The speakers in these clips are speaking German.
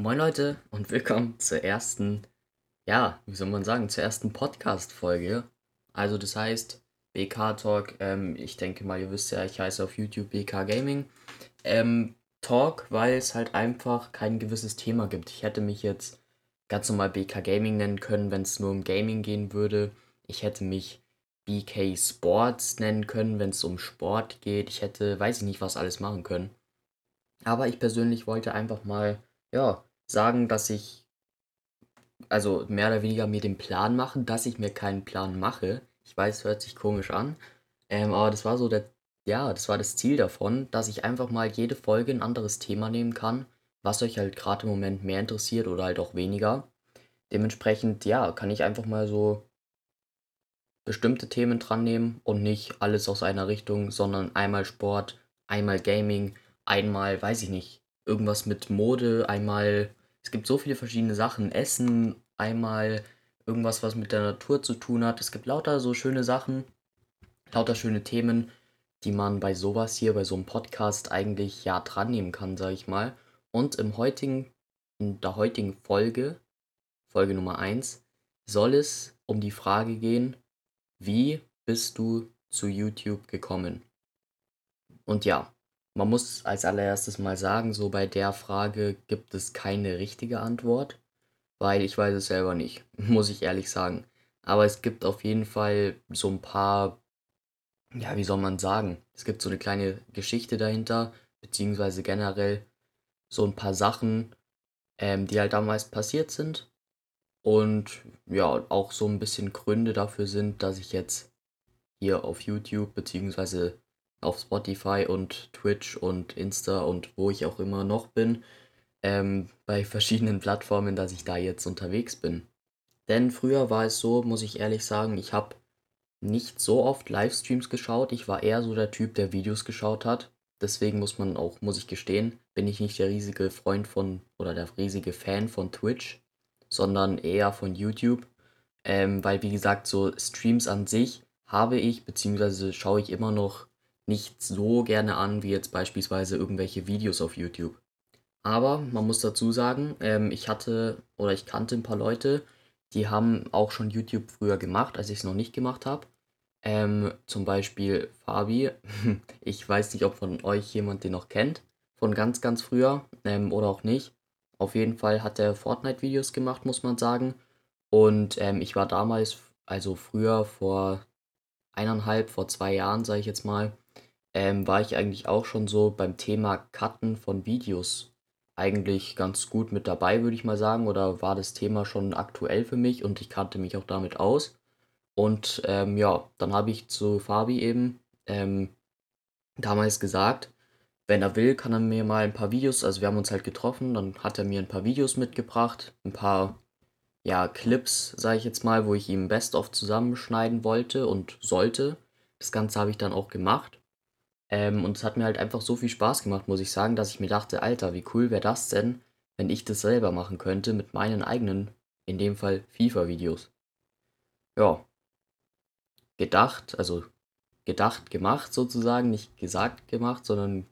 Moin Leute und willkommen zur ersten, ja, wie soll man sagen, zur ersten Podcast-Folge. Also das heißt, BK Talk, ähm, ich denke mal, ihr wisst ja, ich heiße auf YouTube BK Gaming. Ähm, Talk, weil es halt einfach kein gewisses Thema gibt. Ich hätte mich jetzt ganz normal BK Gaming nennen können, wenn es nur um Gaming gehen würde. Ich hätte mich BK Sports nennen können, wenn es um Sport geht. Ich hätte, weiß ich nicht, was alles machen können. Aber ich persönlich wollte einfach mal, ja, sagen, dass ich, also mehr oder weniger mir den Plan machen, dass ich mir keinen Plan mache. Ich weiß, es hört sich komisch an. Ähm, aber das war so der, ja, das war das Ziel davon, dass ich einfach mal jede Folge ein anderes Thema nehmen kann, was euch halt gerade im Moment mehr interessiert oder halt auch weniger. Dementsprechend, ja, kann ich einfach mal so bestimmte Themen dran nehmen und nicht alles aus einer Richtung, sondern einmal Sport, einmal Gaming, einmal, weiß ich nicht, irgendwas mit Mode, einmal, es gibt so viele verschiedene Sachen, Essen, einmal irgendwas, was mit der Natur zu tun hat. Es gibt lauter so schöne Sachen, lauter schöne Themen, die man bei sowas hier, bei so einem Podcast eigentlich ja dran nehmen kann, sage ich mal. Und im heutigen, in der heutigen Folge, Folge Nummer 1, soll es um die Frage gehen, wie bist du zu YouTube gekommen? Und ja, man muss als allererstes mal sagen, so bei der Frage gibt es keine richtige Antwort, weil ich weiß es selber nicht, muss ich ehrlich sagen. Aber es gibt auf jeden Fall so ein paar, ja, wie soll man sagen? Es gibt so eine kleine Geschichte dahinter, beziehungsweise generell so ein paar Sachen, ähm, die halt damals passiert sind. Und ja, auch so ein bisschen Gründe dafür sind, dass ich jetzt hier auf YouTube, beziehungsweise auf Spotify und Twitch und Insta und wo ich auch immer noch bin, ähm, bei verschiedenen Plattformen, dass ich da jetzt unterwegs bin. Denn früher war es so, muss ich ehrlich sagen, ich habe nicht so oft Livestreams geschaut. Ich war eher so der Typ, der Videos geschaut hat. Deswegen muss man auch, muss ich gestehen, bin ich nicht der riesige Freund von oder der riesige Fan von Twitch, sondern eher von YouTube. Ähm, weil, wie gesagt, so Streams an sich habe ich, beziehungsweise schaue ich immer noch nicht so gerne an wie jetzt beispielsweise irgendwelche Videos auf YouTube. Aber man muss dazu sagen, ähm, ich hatte oder ich kannte ein paar Leute, die haben auch schon YouTube früher gemacht, als ich es noch nicht gemacht habe. Ähm, zum Beispiel Fabi. Ich weiß nicht, ob von euch jemand den noch kennt. Von ganz, ganz früher ähm, oder auch nicht. Auf jeden Fall hat er Fortnite-Videos gemacht, muss man sagen. Und ähm, ich war damals, also früher vor eineinhalb, vor zwei Jahren, sage ich jetzt mal, ähm, war ich eigentlich auch schon so beim Thema Cutten von Videos eigentlich ganz gut mit dabei, würde ich mal sagen. Oder war das Thema schon aktuell für mich und ich kannte mich auch damit aus. Und ähm, ja, dann habe ich zu Fabi eben ähm, damals gesagt, wenn er will, kann er mir mal ein paar Videos, also wir haben uns halt getroffen, dann hat er mir ein paar Videos mitgebracht, ein paar ja, Clips, sage ich jetzt mal, wo ich ihm Best-of zusammenschneiden wollte und sollte. Das Ganze habe ich dann auch gemacht. Ähm, und es hat mir halt einfach so viel Spaß gemacht, muss ich sagen, dass ich mir dachte, Alter, wie cool wäre das denn, wenn ich das selber machen könnte mit meinen eigenen, in dem Fall FIFA-Videos. Ja. Gedacht, also gedacht gemacht sozusagen, nicht gesagt gemacht, sondern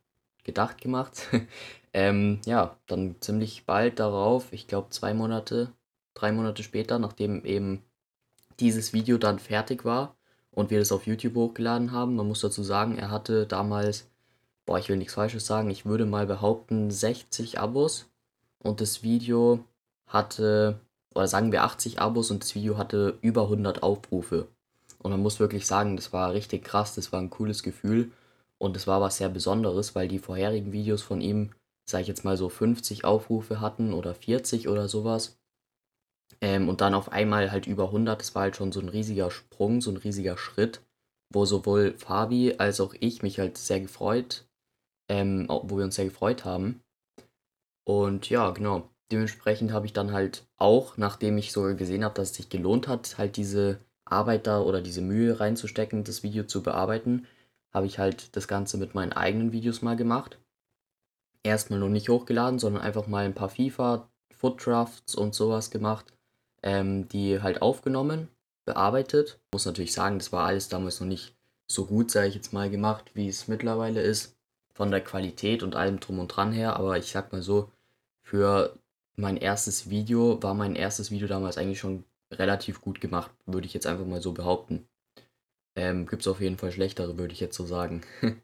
gedacht gemacht. ähm, ja, dann ziemlich bald darauf, ich glaube zwei Monate, drei Monate später, nachdem eben dieses Video dann fertig war, und wir das auf YouTube hochgeladen haben. Man muss dazu sagen, er hatte damals, boah, ich will nichts Falsches sagen, ich würde mal behaupten 60 Abos und das Video hatte, oder sagen wir 80 Abos und das Video hatte über 100 Aufrufe. Und man muss wirklich sagen, das war richtig krass, das war ein cooles Gefühl und es war was sehr Besonderes, weil die vorherigen Videos von ihm, sag ich jetzt mal so 50 Aufrufe hatten oder 40 oder sowas. Ähm, und dann auf einmal halt über 100, das war halt schon so ein riesiger Sprung, so ein riesiger Schritt, wo sowohl Fabi als auch ich mich halt sehr gefreut, ähm, wo wir uns sehr gefreut haben. Und ja, genau. Dementsprechend habe ich dann halt auch, nachdem ich sogar gesehen habe, dass es sich gelohnt hat, halt diese Arbeit da oder diese Mühe reinzustecken, das Video zu bearbeiten, habe ich halt das Ganze mit meinen eigenen Videos mal gemacht. Erstmal noch nicht hochgeladen, sondern einfach mal ein paar FIFA, Foot Drafts und sowas gemacht ähm, die halt aufgenommen, bearbeitet. Muss natürlich sagen, das war alles damals noch nicht so gut, sage ich jetzt mal, gemacht, wie es mittlerweile ist. Von der Qualität und allem drum und dran her. Aber ich sag mal so, für mein erstes Video war mein erstes Video damals eigentlich schon relativ gut gemacht, würde ich jetzt einfach mal so behaupten. Ähm, Gibt es auf jeden Fall schlechtere, würde ich jetzt so sagen.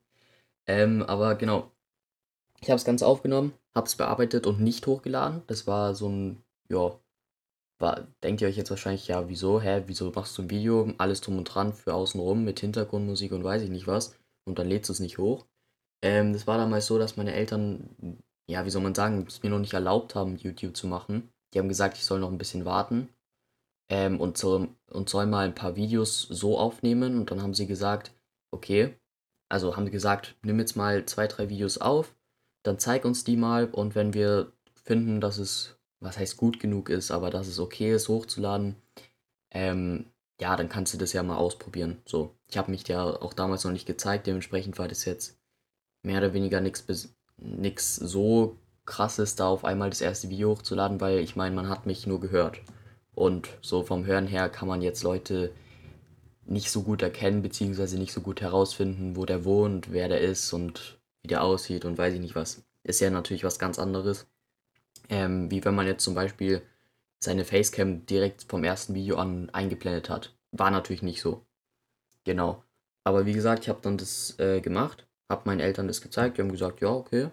ähm, aber genau, ich habe es ganz aufgenommen, habe es bearbeitet und nicht hochgeladen. Das war so ein, ja, war, denkt ihr euch jetzt wahrscheinlich, ja, wieso, hä, wieso machst du ein Video, alles drum und dran für außenrum mit Hintergrundmusik und weiß ich nicht was und dann lädst du es nicht hoch. Ähm, das war damals so, dass meine Eltern, ja, wie soll man sagen, es mir noch nicht erlaubt haben, YouTube zu machen. Die haben gesagt, ich soll noch ein bisschen warten ähm, und, so, und soll mal ein paar Videos so aufnehmen und dann haben sie gesagt, okay, also haben sie gesagt, nimm jetzt mal zwei, drei Videos auf, dann zeig uns die mal und wenn wir finden, dass es was heißt gut genug ist, aber dass es okay ist, hochzuladen, ähm, ja, dann kannst du das ja mal ausprobieren. So, ich habe mich ja auch damals noch nicht gezeigt, dementsprechend war das jetzt mehr oder weniger nichts so krasses, da auf einmal das erste Video hochzuladen, weil ich meine, man hat mich nur gehört. Und so vom Hören her kann man jetzt Leute nicht so gut erkennen, beziehungsweise nicht so gut herausfinden, wo der wohnt, wer der ist und wie der aussieht und weiß ich nicht was. Ist ja natürlich was ganz anderes. Ähm, wie wenn man jetzt zum Beispiel seine Facecam direkt vom ersten Video an eingeblendet hat. War natürlich nicht so. Genau. Aber wie gesagt, ich habe dann das äh, gemacht, habe meinen Eltern das gezeigt, die haben gesagt, ja, okay,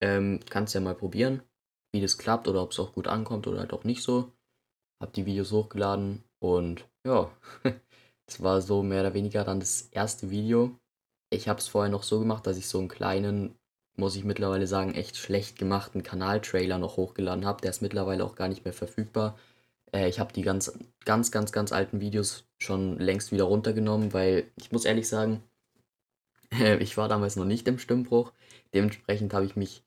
ähm, kannst ja mal probieren, wie das klappt oder ob es auch gut ankommt oder halt auch nicht so. Hab die Videos hochgeladen und ja, das war so mehr oder weniger dann das erste Video. Ich habe es vorher noch so gemacht, dass ich so einen kleinen muss ich mittlerweile sagen, echt schlecht gemachten Kanaltrailer noch hochgeladen habe. Der ist mittlerweile auch gar nicht mehr verfügbar. Äh, ich habe die ganz, ganz, ganz, ganz alten Videos schon längst wieder runtergenommen, weil ich muss ehrlich sagen, äh, ich war damals noch nicht im Stimmbruch. Dementsprechend habe ich mich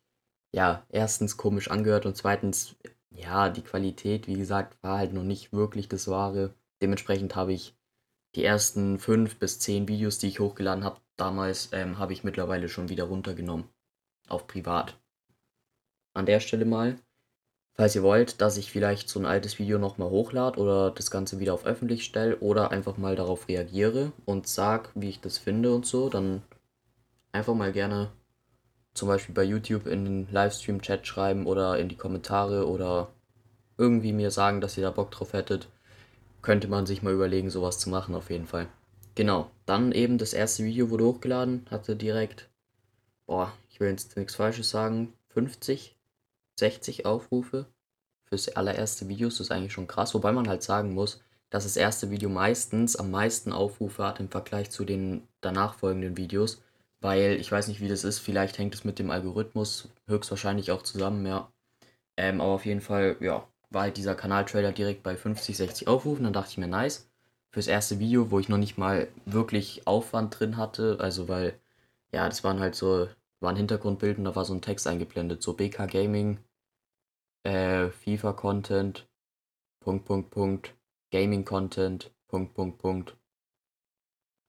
ja erstens komisch angehört und zweitens, ja, die Qualität, wie gesagt, war halt noch nicht wirklich das Wahre. Dementsprechend habe ich die ersten fünf bis zehn Videos, die ich hochgeladen habe, damals, ähm, habe ich mittlerweile schon wieder runtergenommen auf privat. An der Stelle mal, falls ihr wollt, dass ich vielleicht so ein altes Video nochmal hochlade oder das Ganze wieder auf öffentlich stelle oder einfach mal darauf reagiere und sag, wie ich das finde und so, dann einfach mal gerne zum Beispiel bei YouTube in den Livestream-Chat schreiben oder in die Kommentare oder irgendwie mir sagen, dass ihr da Bock drauf hättet. Könnte man sich mal überlegen, sowas zu machen auf jeden Fall. Genau, dann eben das erste Video wurde hochgeladen, hatte direkt, boah, ich will jetzt nichts Falsches sagen, 50, 60 Aufrufe fürs allererste Video. Das ist eigentlich schon krass, wobei man halt sagen muss, dass das erste Video meistens am meisten Aufrufe hat im Vergleich zu den danach folgenden Videos, weil ich weiß nicht, wie das ist, vielleicht hängt es mit dem Algorithmus höchstwahrscheinlich auch zusammen, ja. Ähm, aber auf jeden Fall, ja, war halt dieser Kanaltrailer direkt bei 50, 60 Aufrufen, dann dachte ich mir, nice. Fürs erste Video, wo ich noch nicht mal wirklich Aufwand drin hatte, also weil, ja, das waren halt so war ein Hintergrundbild und da war so ein Text eingeblendet, so BK Gaming, äh, FIFA Content, Punkt, Punkt, Punkt, Gaming Content, Punkt, Punkt, Punkt.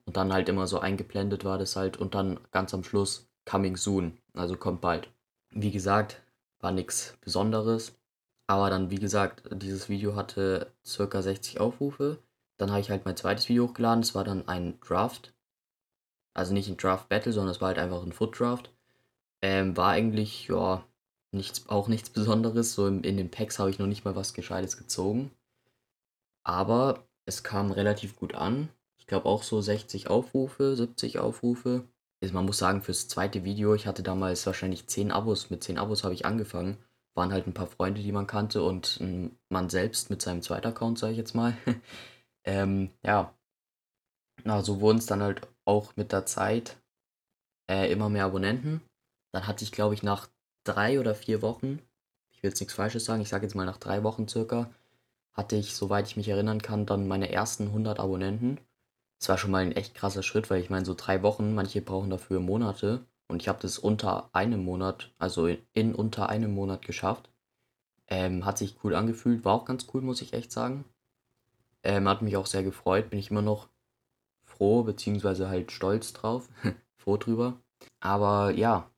Und dann halt immer so eingeblendet war das halt und dann ganz am Schluss Coming Soon, also kommt bald. Wie gesagt, war nichts Besonderes, aber dann, wie gesagt, dieses Video hatte circa 60 Aufrufe. Dann habe ich halt mein zweites Video hochgeladen, das war dann ein Draft. Also nicht ein Draft Battle, sondern es war halt einfach ein Foot Draft. Ähm, war eigentlich, ja, nichts, auch nichts Besonderes. So in, in den Packs habe ich noch nicht mal was Gescheites gezogen. Aber es kam relativ gut an. Ich glaube auch so 60 Aufrufe, 70 Aufrufe. Also man muss sagen, fürs zweite Video, ich hatte damals wahrscheinlich 10 Abos. Mit 10 Abos habe ich angefangen. Waren halt ein paar Freunde, die man kannte und man selbst mit seinem zweiten Account, sage ich jetzt mal. ähm, ja. Na, so wurden es dann halt auch mit der Zeit äh, immer mehr Abonnenten. Dann hatte ich, glaube ich, nach drei oder vier Wochen, ich will jetzt nichts Falsches sagen, ich sage jetzt mal nach drei Wochen circa, hatte ich, soweit ich mich erinnern kann, dann meine ersten 100 Abonnenten. Das war schon mal ein echt krasser Schritt, weil ich meine, so drei Wochen, manche brauchen dafür Monate. Und ich habe das unter einem Monat, also in, in, unter einem Monat geschafft. Ähm, hat sich cool angefühlt, war auch ganz cool, muss ich echt sagen. Ähm, hat mich auch sehr gefreut, bin ich immer noch froh, beziehungsweise halt stolz drauf, froh drüber. Aber ja,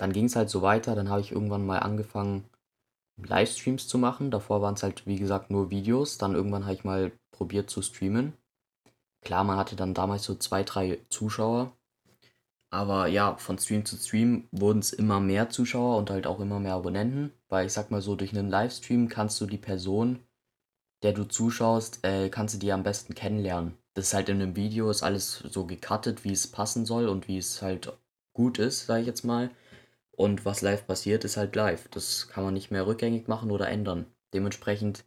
dann ging es halt so weiter. Dann habe ich irgendwann mal angefangen, Livestreams zu machen. Davor waren es halt, wie gesagt, nur Videos. Dann irgendwann habe ich mal probiert zu streamen. Klar, man hatte dann damals so zwei, drei Zuschauer. Aber ja, von Stream zu Stream wurden es immer mehr Zuschauer und halt auch immer mehr Abonnenten. Weil ich sag mal so, durch einen Livestream kannst du die Person, der du zuschaust, äh, kannst du die am besten kennenlernen. Das ist halt in einem Video, ist alles so gecuttet, wie es passen soll und wie es halt gut ist, sage ich jetzt mal. Und was live passiert, ist halt live. Das kann man nicht mehr rückgängig machen oder ändern. Dementsprechend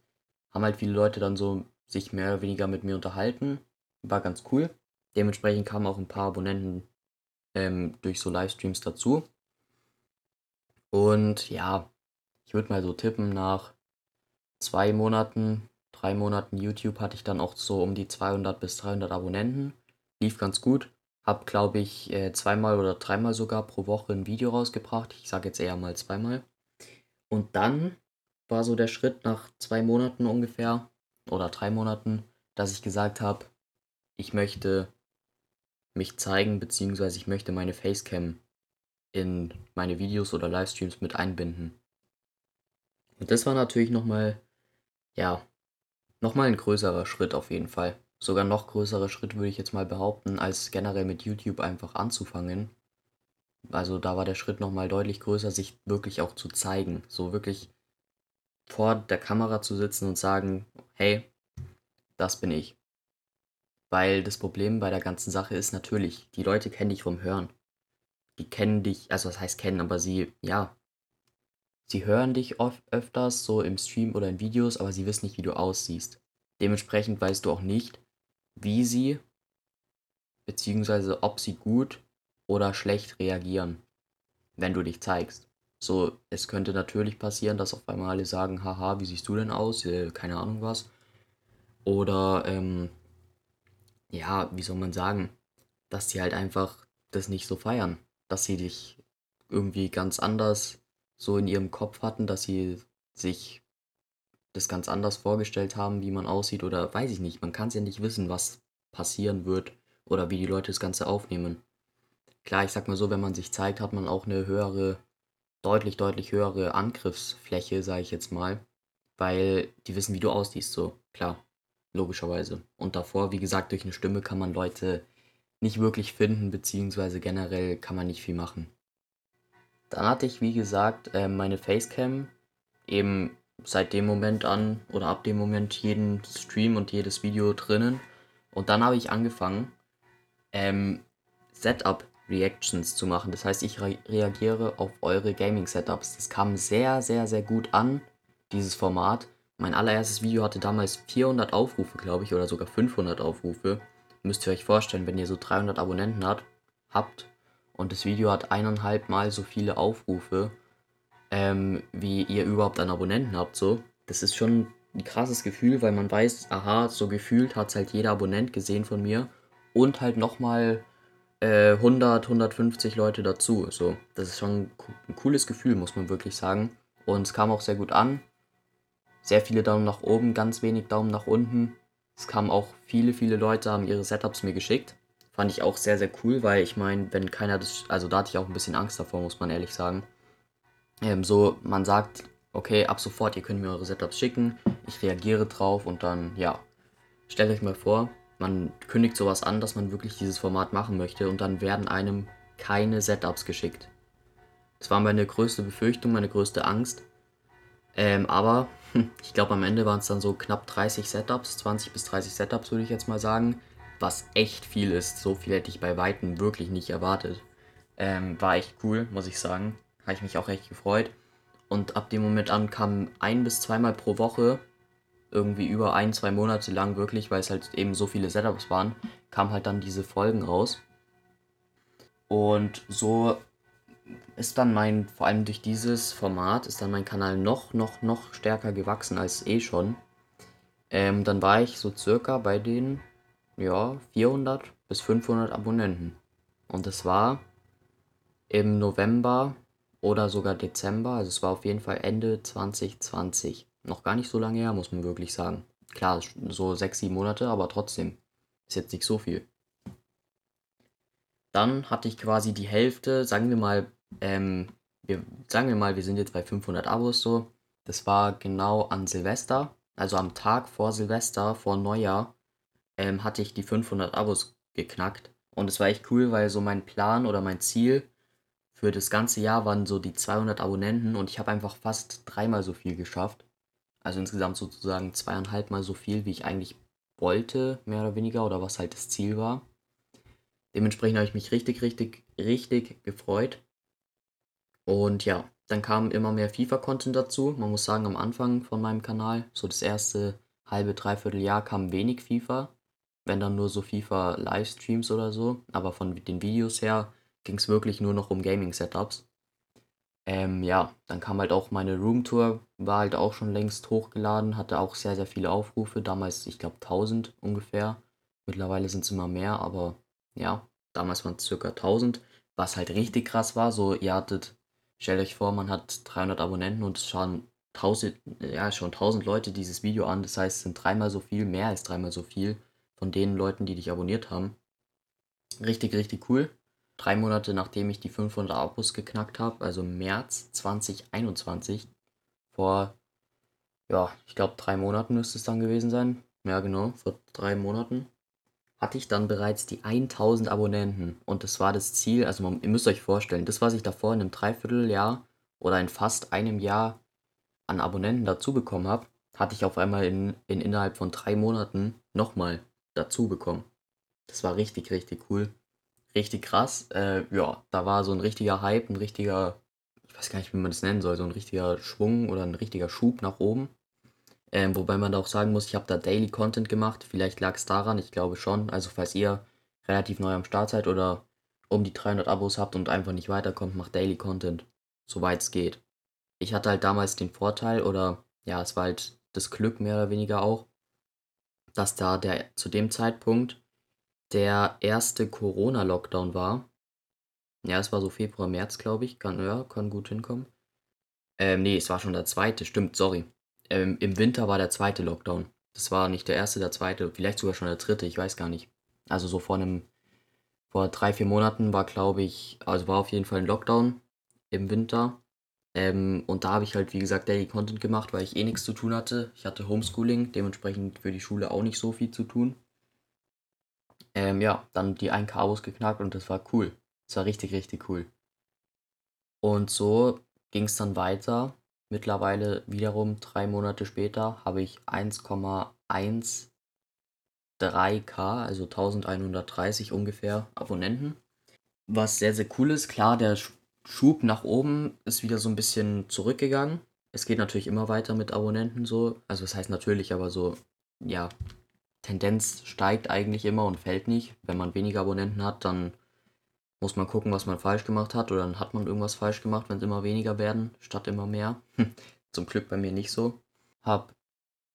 haben halt viele Leute dann so sich mehr oder weniger mit mir unterhalten. War ganz cool. Dementsprechend kamen auch ein paar Abonnenten ähm, durch so Livestreams dazu. Und ja, ich würde mal so tippen, nach zwei Monaten, drei Monaten YouTube hatte ich dann auch so um die 200 bis 300 Abonnenten. Lief ganz gut. Hab, glaube ich, äh, zweimal oder dreimal sogar pro Woche ein Video rausgebracht. Ich sage jetzt eher mal zweimal. Und dann war so der Schritt nach zwei Monaten ungefähr oder drei Monaten, dass ich gesagt habe, ich möchte mich zeigen, beziehungsweise ich möchte meine Facecam in meine Videos oder Livestreams mit einbinden. Und das war natürlich nochmal, ja, nochmal ein größerer Schritt auf jeden Fall. Sogar noch größerer Schritt würde ich jetzt mal behaupten, als generell mit YouTube einfach anzufangen. Also da war der Schritt nochmal deutlich größer, sich wirklich auch zu zeigen. So wirklich vor der Kamera zu sitzen und sagen, hey, das bin ich. Weil das Problem bei der ganzen Sache ist natürlich, die Leute kennen dich vom Hören. Die kennen dich, also was heißt kennen, aber sie, ja, sie hören dich oft öfters so im Stream oder in Videos, aber sie wissen nicht, wie du aussiehst. Dementsprechend weißt du auch nicht, wie sie, beziehungsweise ob sie gut oder schlecht reagieren, wenn du dich zeigst. So, es könnte natürlich passieren, dass auf einmal alle sagen, haha, wie siehst du denn aus? Äh, keine Ahnung was. Oder, ähm, ja, wie soll man sagen, dass sie halt einfach das nicht so feiern. Dass sie dich irgendwie ganz anders so in ihrem Kopf hatten, dass sie sich das ganz anders vorgestellt haben, wie man aussieht oder weiß ich nicht. Man kann es ja nicht wissen, was passieren wird oder wie die Leute das Ganze aufnehmen. Klar, ich sag mal so, wenn man sich zeigt, hat man auch eine höhere, deutlich, deutlich höhere Angriffsfläche, sage ich jetzt mal, weil die wissen, wie du aussiehst, so, klar logischerweise. Und davor, wie gesagt, durch eine Stimme kann man Leute nicht wirklich finden, beziehungsweise generell kann man nicht viel machen. Dann hatte ich, wie gesagt, äh, meine Facecam eben seit dem Moment an oder ab dem Moment jeden Stream und jedes Video drinnen. Und dann habe ich angefangen, ähm, Setup-Reactions zu machen. Das heißt, ich re reagiere auf eure Gaming-Setups. Das kam sehr, sehr, sehr gut an, dieses Format. Mein allererstes Video hatte damals 400 Aufrufe, glaube ich, oder sogar 500 Aufrufe. Müsst ihr euch vorstellen, wenn ihr so 300 Abonnenten hat, habt und das Video hat eineinhalb Mal so viele Aufrufe, ähm, wie ihr überhaupt an Abonnenten habt, so. Das ist schon ein krasses Gefühl, weil man weiß, aha, so gefühlt hat es halt jeder Abonnent gesehen von mir und halt nochmal äh, 100, 150 Leute dazu. So, das ist schon ein cooles Gefühl, muss man wirklich sagen. Und es kam auch sehr gut an sehr viele Daumen nach oben, ganz wenig Daumen nach unten. Es kamen auch viele, viele Leute, haben ihre Setups mir geschickt. Fand ich auch sehr, sehr cool, weil ich meine, wenn keiner das, also da hatte ich auch ein bisschen Angst davor, muss man ehrlich sagen. Ähm, so, man sagt, okay, ab sofort, ihr könnt mir eure Setups schicken, ich reagiere drauf und dann, ja, stellt euch mal vor, man kündigt sowas an, dass man wirklich dieses Format machen möchte und dann werden einem keine Setups geschickt. Das war meine größte Befürchtung, meine größte Angst. Ähm, aber ich glaube, am Ende waren es dann so knapp 30 Setups, 20 bis 30 Setups würde ich jetzt mal sagen, was echt viel ist. So viel hätte ich bei Weitem wirklich nicht erwartet. Ähm, war echt cool, muss ich sagen. Habe ich mich auch echt gefreut. Und ab dem Moment an kam ein bis zweimal pro Woche, irgendwie über ein, zwei Monate lang wirklich, weil es halt eben so viele Setups waren, kam halt dann diese Folgen raus. Und so ist dann mein, vor allem durch dieses Format, ist dann mein Kanal noch, noch, noch stärker gewachsen als eh schon. Ähm, dann war ich so circa bei den, ja, 400 bis 500 Abonnenten. Und es war im November oder sogar Dezember, also es war auf jeden Fall Ende 2020. Noch gar nicht so lange her, muss man wirklich sagen. Klar, so sechs, sieben Monate, aber trotzdem. Ist jetzt nicht so viel. Dann hatte ich quasi die Hälfte, sagen wir mal, ähm, wir, sagen wir mal, wir sind jetzt bei 500 Abos so. Das war genau an Silvester, also am Tag vor Silvester, vor Neujahr, ähm, hatte ich die 500 Abos geknackt. Und es war echt cool, weil so mein Plan oder mein Ziel für das ganze Jahr waren so die 200 Abonnenten und ich habe einfach fast dreimal so viel geschafft. Also insgesamt sozusagen zweieinhalb Mal so viel, wie ich eigentlich wollte, mehr oder weniger, oder was halt das Ziel war. Dementsprechend habe ich mich richtig, richtig, richtig gefreut. Und ja, dann kam immer mehr FIFA-Content dazu. Man muss sagen, am Anfang von meinem Kanal, so das erste halbe, dreiviertel Jahr, kam wenig FIFA. Wenn dann nur so FIFA-Livestreams oder so. Aber von den Videos her ging es wirklich nur noch um Gaming-Setups. Ähm, ja, dann kam halt auch meine Roomtour, war halt auch schon längst hochgeladen, hatte auch sehr, sehr viele Aufrufe. Damals, ich glaube, 1000 ungefähr. Mittlerweile sind es immer mehr, aber ja, damals waren es circa 1000. Was halt richtig krass war, so, ihr hattet, stellt euch vor, man hat 300 Abonnenten und es schauen 1000, ja, schon 1000 Leute dieses Video an. Das heißt, es sind dreimal so viel, mehr als dreimal so viel von den Leuten, die dich abonniert haben. Richtig, richtig cool drei Monate nachdem ich die 500 Abos geknackt habe, also März 2021, vor, ja, ich glaube drei Monaten müsste es dann gewesen sein. Ja, genau, vor drei Monaten hatte ich dann bereits die 1000 Abonnenten und das war das Ziel. Also man, ihr müsst euch vorstellen, das, was ich davor in einem Dreivierteljahr oder in fast einem Jahr an Abonnenten dazu bekommen habe, hatte ich auf einmal in, in innerhalb von drei Monaten nochmal dazu bekommen. Das war richtig, richtig cool richtig krass. Äh, ja, da war so ein richtiger Hype, ein richtiger, ich weiß gar nicht, wie man das nennen soll, so ein richtiger Schwung oder ein richtiger Schub nach oben. Ähm, wobei man da auch sagen muss, ich habe da Daily Content gemacht. Vielleicht lag es daran, ich glaube schon. Also falls ihr relativ neu am Start seid oder um die 300 Abos habt und einfach nicht weiterkommt, macht Daily Content, soweit es geht. Ich hatte halt damals den Vorteil oder ja, es war halt das Glück mehr oder weniger auch, dass da der zu dem Zeitpunkt der erste Corona-Lockdown war. Ja, es war so Februar, März, glaube ich. Kann, ja, kann gut hinkommen. Ähm, nee, es war schon der zweite, stimmt, sorry. Ähm, Im Winter war der zweite Lockdown. Das war nicht der erste, der zweite, vielleicht sogar schon der dritte, ich weiß gar nicht. Also so vor einem, vor drei, vier Monaten war, glaube ich, also war auf jeden Fall ein Lockdown im Winter. Ähm, und da habe ich halt, wie gesagt, Daily Content gemacht, weil ich eh nichts zu tun hatte. Ich hatte Homeschooling, dementsprechend für die Schule auch nicht so viel zu tun. Ähm, ja, dann die 1K Abos geknackt und das war cool. Das war richtig, richtig cool. Und so ging es dann weiter. Mittlerweile wiederum drei Monate später habe ich 1,13k, also 1130 ungefähr Abonnenten. Was sehr, sehr cool ist. Klar, der Schub nach oben ist wieder so ein bisschen zurückgegangen. Es geht natürlich immer weiter mit Abonnenten so. Also das heißt natürlich, aber so, ja, Tendenz steigt eigentlich immer und fällt nicht. Wenn man weniger Abonnenten hat, dann muss man gucken, was man falsch gemacht hat oder dann hat man irgendwas falsch gemacht, wenn es immer weniger werden, statt immer mehr. Zum Glück bei mir nicht so. Hab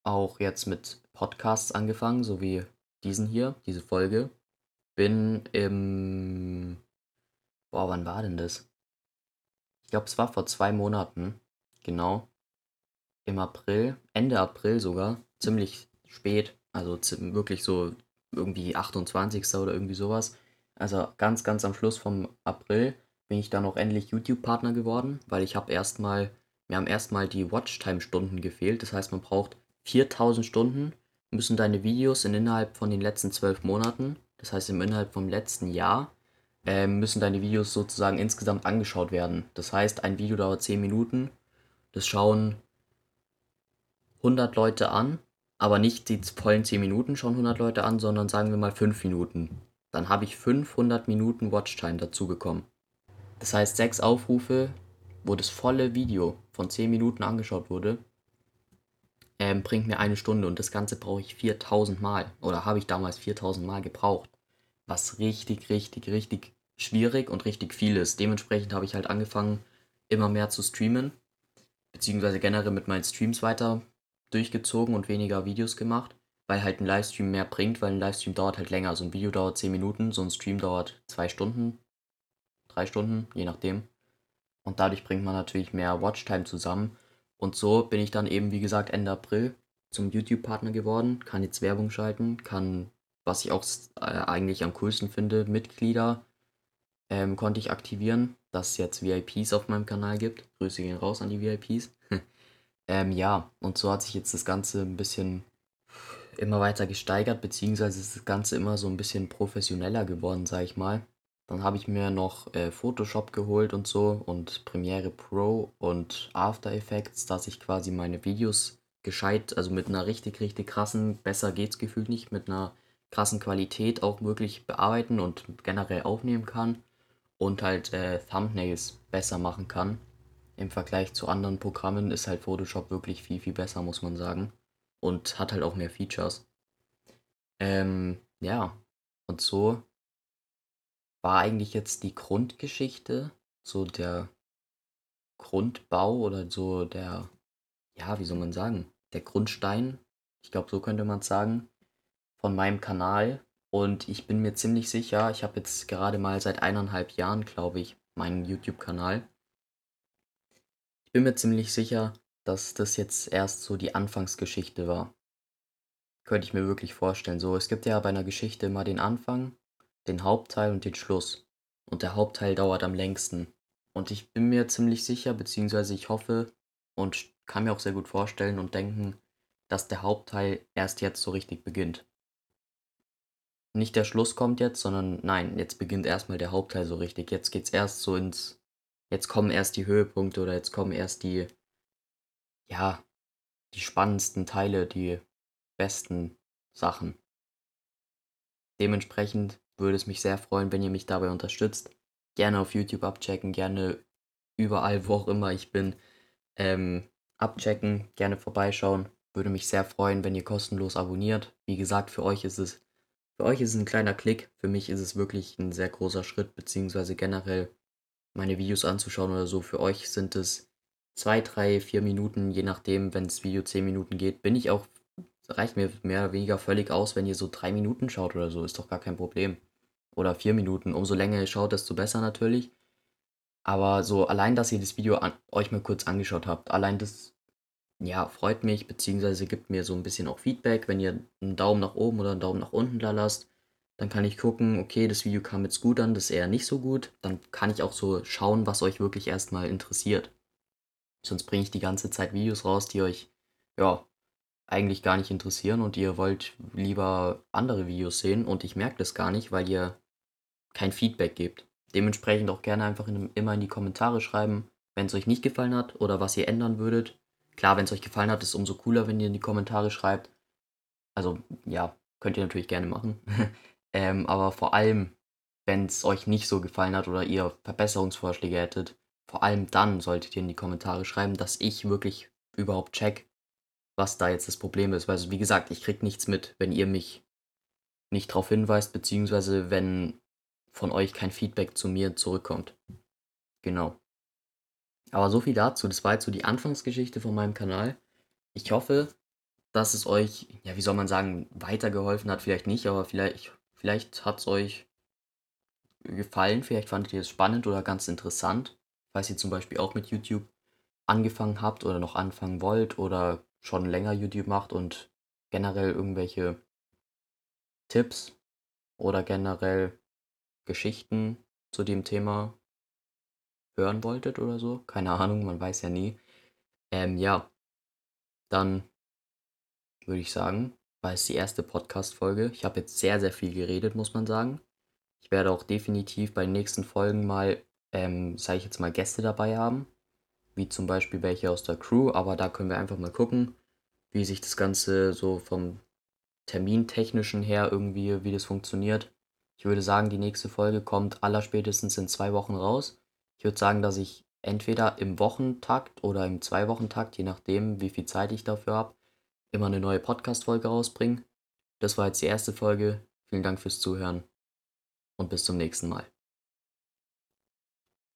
auch jetzt mit Podcasts angefangen, so wie diesen hier, diese Folge. Bin im... Boah, wann war denn das? Ich glaube, es war vor zwei Monaten. Genau. Im April, Ende April sogar. Ziemlich spät also wirklich so irgendwie 28. oder irgendwie sowas. Also ganz, ganz am Schluss vom April bin ich dann auch endlich YouTube-Partner geworden, weil ich habe erstmal, mir haben erstmal die Watchtime-Stunden gefehlt. Das heißt, man braucht 4000 Stunden, müssen deine Videos in innerhalb von den letzten zwölf Monaten, das heißt im Innerhalb vom letzten Jahr, äh, müssen deine Videos sozusagen insgesamt angeschaut werden. Das heißt, ein Video dauert 10 Minuten, das schauen 100 Leute an aber nicht die vollen 10 Minuten schauen 100 Leute an, sondern sagen wir mal 5 Minuten. Dann habe ich 500 Minuten Watchtime dazu bekommen. Das heißt, 6 Aufrufe, wo das volle Video von 10 Minuten angeschaut wurde, ähm, bringt mir eine Stunde und das Ganze brauche ich 4000 Mal oder habe ich damals 4000 Mal gebraucht. Was richtig, richtig, richtig schwierig und richtig viel ist. Dementsprechend habe ich halt angefangen, immer mehr zu streamen, beziehungsweise generell mit meinen Streams weiter durchgezogen und weniger Videos gemacht, weil halt ein Livestream mehr bringt, weil ein Livestream dauert halt länger. So ein Video dauert 10 Minuten, so ein Stream dauert 2 Stunden, 3 Stunden, je nachdem. Und dadurch bringt man natürlich mehr Watchtime zusammen. Und so bin ich dann eben, wie gesagt, Ende April zum YouTube-Partner geworden, kann jetzt Werbung schalten, kann, was ich auch äh, eigentlich am coolsten finde, Mitglieder ähm, konnte ich aktivieren, dass es jetzt VIPs auf meinem Kanal gibt. Grüße gehen raus an die VIPs. Ähm, ja, und so hat sich jetzt das Ganze ein bisschen immer weiter gesteigert, beziehungsweise ist das Ganze immer so ein bisschen professioneller geworden, sag ich mal. Dann habe ich mir noch äh, Photoshop geholt und so und Premiere Pro und After Effects, dass ich quasi meine Videos gescheit, also mit einer richtig, richtig krassen, besser geht's gefühlt nicht, mit einer krassen Qualität auch wirklich bearbeiten und generell aufnehmen kann und halt äh, Thumbnails besser machen kann. Im Vergleich zu anderen Programmen ist halt Photoshop wirklich viel, viel besser, muss man sagen. Und hat halt auch mehr Features. Ähm, ja, und so war eigentlich jetzt die Grundgeschichte, so der Grundbau oder so der, ja, wie soll man sagen, der Grundstein, ich glaube, so könnte man es sagen, von meinem Kanal. Und ich bin mir ziemlich sicher, ich habe jetzt gerade mal seit eineinhalb Jahren, glaube ich, meinen YouTube-Kanal. Ich bin mir ziemlich sicher, dass das jetzt erst so die Anfangsgeschichte war. Könnte ich mir wirklich vorstellen. So, es gibt ja bei einer Geschichte immer den Anfang, den Hauptteil und den Schluss. Und der Hauptteil dauert am längsten. Und ich bin mir ziemlich sicher, beziehungsweise ich hoffe und kann mir auch sehr gut vorstellen und denken, dass der Hauptteil erst jetzt so richtig beginnt. Nicht der Schluss kommt jetzt, sondern nein, jetzt beginnt erstmal der Hauptteil so richtig. Jetzt geht's erst so ins. Jetzt kommen erst die Höhepunkte oder jetzt kommen erst die. Ja, die spannendsten Teile, die besten Sachen. Dementsprechend würde es mich sehr freuen, wenn ihr mich dabei unterstützt. Gerne auf YouTube abchecken, gerne überall, wo auch immer ich bin, ähm, abchecken, gerne vorbeischauen. Würde mich sehr freuen, wenn ihr kostenlos abonniert. Wie gesagt, für euch ist es, für euch ist es ein kleiner Klick. Für mich ist es wirklich ein sehr großer Schritt, beziehungsweise generell meine Videos anzuschauen oder so. Für euch sind es zwei, drei, vier Minuten, je nachdem, wenn das Video zehn Minuten geht, bin ich auch, reicht mir mehr oder weniger völlig aus, wenn ihr so drei Minuten schaut oder so, ist doch gar kein Problem oder vier Minuten. Umso länger ihr schaut, desto besser natürlich. Aber so allein, dass ihr das Video an, euch mal kurz angeschaut habt, allein das, ja, freut mich, beziehungsweise gibt mir so ein bisschen auch Feedback. Wenn ihr einen Daumen nach oben oder einen Daumen nach unten da lasst, dann kann ich gucken, okay, das Video kam jetzt gut an, das eher nicht so gut. Dann kann ich auch so schauen, was euch wirklich erstmal interessiert. Sonst bringe ich die ganze Zeit Videos raus, die euch, ja, eigentlich gar nicht interessieren und ihr wollt lieber andere Videos sehen und ich merke das gar nicht, weil ihr kein Feedback gebt. Dementsprechend auch gerne einfach in, immer in die Kommentare schreiben, wenn es euch nicht gefallen hat oder was ihr ändern würdet. Klar, wenn es euch gefallen hat, ist es umso cooler, wenn ihr in die Kommentare schreibt. Also ja, könnt ihr natürlich gerne machen. ähm, aber vor allem, wenn es euch nicht so gefallen hat oder ihr Verbesserungsvorschläge hättet, vor allem dann solltet ihr in die Kommentare schreiben, dass ich wirklich überhaupt check, was da jetzt das Problem ist. Weil, wie gesagt, ich krieg nichts mit, wenn ihr mich nicht darauf hinweist, beziehungsweise wenn von euch kein Feedback zu mir zurückkommt. Genau. Aber so viel dazu. Das war jetzt so die Anfangsgeschichte von meinem Kanal. Ich hoffe, dass es euch, ja, wie soll man sagen, weitergeholfen hat. Vielleicht nicht, aber vielleicht, vielleicht hat es euch gefallen. Vielleicht fandet ihr es spannend oder ganz interessant. Falls ihr zum Beispiel auch mit YouTube angefangen habt oder noch anfangen wollt oder schon länger YouTube macht und generell irgendwelche Tipps oder generell Geschichten zu dem Thema hören wolltet oder so. Keine Ahnung, man weiß ja nie. Ähm, ja, dann würde ich sagen, war es die erste Podcast-Folge. Ich habe jetzt sehr, sehr viel geredet, muss man sagen. Ich werde auch definitiv bei den nächsten Folgen mal, ähm, sage ich jetzt mal, Gäste dabei haben. Wie zum Beispiel welche aus der Crew, aber da können wir einfach mal gucken, wie sich das Ganze so vom Termintechnischen her irgendwie, wie das funktioniert. Ich würde sagen, die nächste Folge kommt allerspätestens in zwei Wochen raus. Ich würde sagen, dass ich entweder im Wochentakt oder im Zwei-Wochentakt, je nachdem, wie viel Zeit ich dafür habe, immer eine neue Podcast-Folge rausbringe. Das war jetzt die erste Folge. Vielen Dank fürs Zuhören und bis zum nächsten Mal.